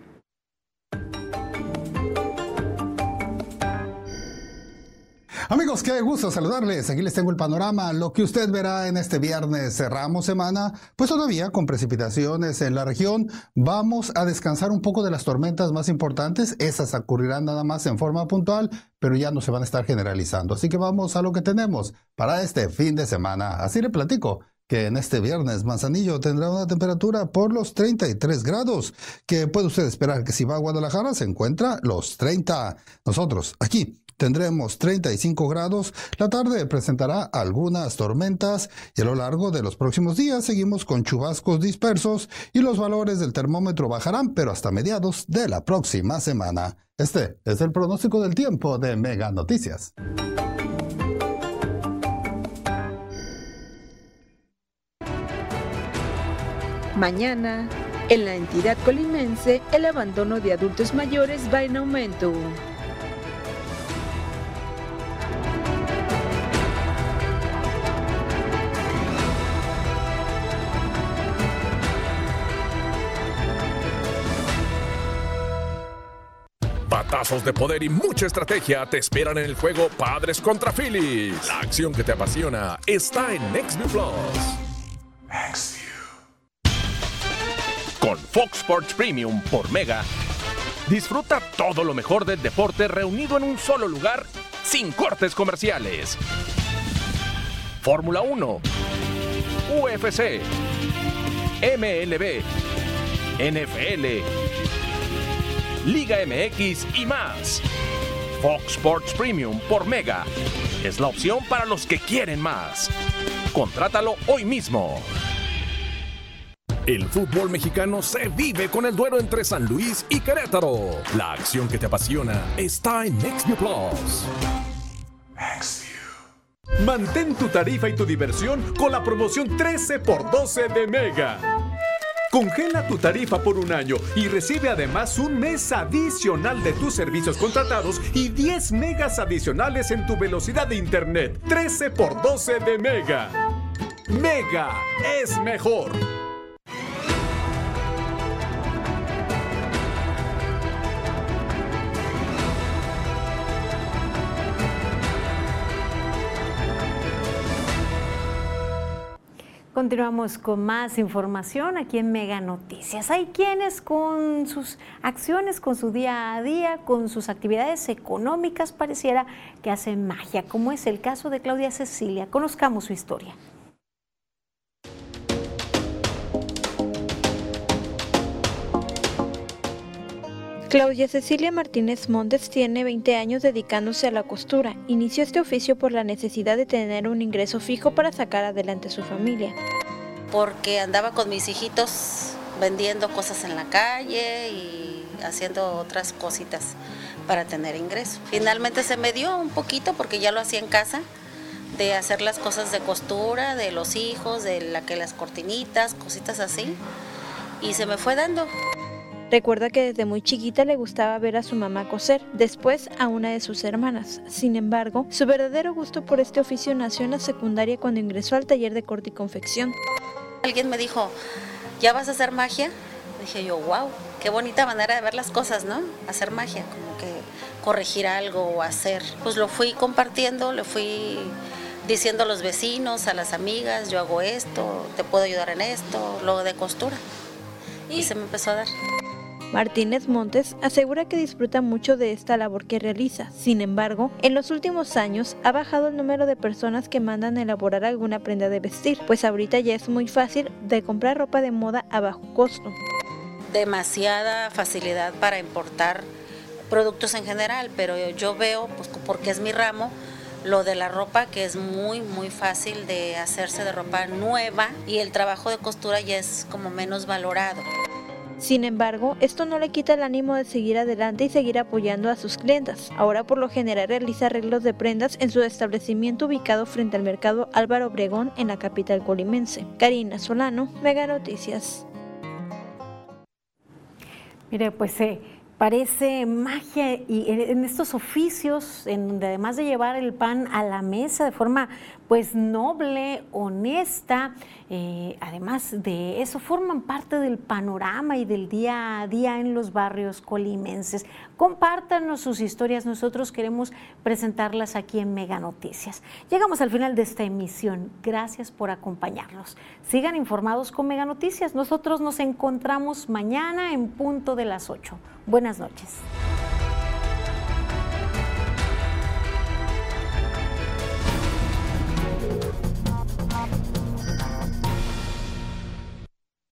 Amigos, qué gusto saludarles. Aquí les tengo el panorama. Lo que usted verá en este viernes, cerramos semana, pues todavía con precipitaciones en la región. Vamos a descansar un poco de las tormentas más importantes. Esas ocurrirán nada más en forma puntual, pero ya no se van a estar generalizando. Así que vamos a lo que tenemos para este fin de semana. Así le platico que en este viernes Manzanillo tendrá una temperatura por los 33 grados, que puede usted esperar que si va a Guadalajara se encuentra los 30. Nosotros aquí tendremos 35 grados. La tarde presentará algunas tormentas y a lo largo de los próximos días seguimos con chubascos dispersos y los valores del termómetro bajarán, pero hasta mediados de la próxima semana. Este es el pronóstico del tiempo de Mega Noticias. Mañana, en la entidad colimense, el abandono de adultos mayores va en aumento. Batazos de poder y mucha estrategia te esperan en el juego Padres contra Phillies. La acción que te apasiona está en NextView Plus. Con Fox Sports Premium por Mega, disfruta todo lo mejor del deporte reunido en un solo lugar sin cortes comerciales. Fórmula 1, UFC, MLB, NFL, Liga MX y más. Fox Sports Premium por Mega es la opción para los que quieren más. Contrátalo hoy mismo. El fútbol mexicano se vive con el duelo entre San Luis y Querétaro. La acción que te apasiona está en NextView Plus. Mantén tu tarifa y tu diversión con la promoción 13 x 12 de Mega. Congela tu tarifa por un año y recibe además un mes adicional de tus servicios contratados y 10 megas adicionales en tu velocidad de internet. 13 x 12 de Mega. Mega es mejor. Continuamos con más información aquí en Mega Noticias. Hay quienes con sus acciones, con su día a día, con sus actividades económicas, pareciera que hacen magia, como es el caso de Claudia Cecilia. Conozcamos su historia. Claudia Cecilia Martínez Montes tiene 20 años dedicándose a la costura. Inició este oficio por la necesidad de tener un ingreso fijo para sacar adelante su familia. Porque andaba con mis hijitos vendiendo cosas en la calle y haciendo otras cositas para tener ingreso. Finalmente se me dio un poquito porque ya lo hacía en casa de hacer las cosas de costura, de los hijos, de la que las cortinitas, cositas así. Y se me fue dando. Recuerda que desde muy chiquita le gustaba ver a su mamá coser, después a una de sus hermanas. Sin embargo, su verdadero gusto por este oficio nació en la secundaria cuando ingresó al taller de corte y confección. Alguien me dijo, ¿ya vas a hacer magia? Dije yo, wow, qué bonita manera de ver las cosas, ¿no? Hacer magia, como que corregir algo o hacer. Pues lo fui compartiendo, le fui diciendo a los vecinos, a las amigas, yo hago esto, te puedo ayudar en esto, lo de costura. Y se me empezó a dar. Martínez Montes asegura que disfruta mucho de esta labor que realiza. Sin embargo, en los últimos años ha bajado el número de personas que mandan elaborar alguna prenda de vestir, pues ahorita ya es muy fácil de comprar ropa de moda a bajo costo. Demasiada facilidad para importar productos en general, pero yo veo, pues porque es mi ramo, lo de la ropa que es muy muy fácil de hacerse de ropa nueva y el trabajo de costura ya es como menos valorado. Sin embargo, esto no le quita el ánimo de seguir adelante y seguir apoyando a sus clientas. Ahora por lo general realiza arreglos de prendas en su establecimiento ubicado frente al mercado Álvaro Obregón en la capital colimense. Karina Solano, Mega Noticias. Mire, pues eh, Parece magia y en estos oficios, en donde además de llevar el pan a la mesa de forma pues noble, honesta, eh, además de eso, forman parte del panorama y del día a día en los barrios colimenses. Compártanos sus historias, nosotros queremos presentarlas aquí en Mega Noticias. Llegamos al final de esta emisión. Gracias por acompañarnos. Sigan informados con Mega Noticias. Nosotros nos encontramos mañana en punto de las 8. Buenas noches.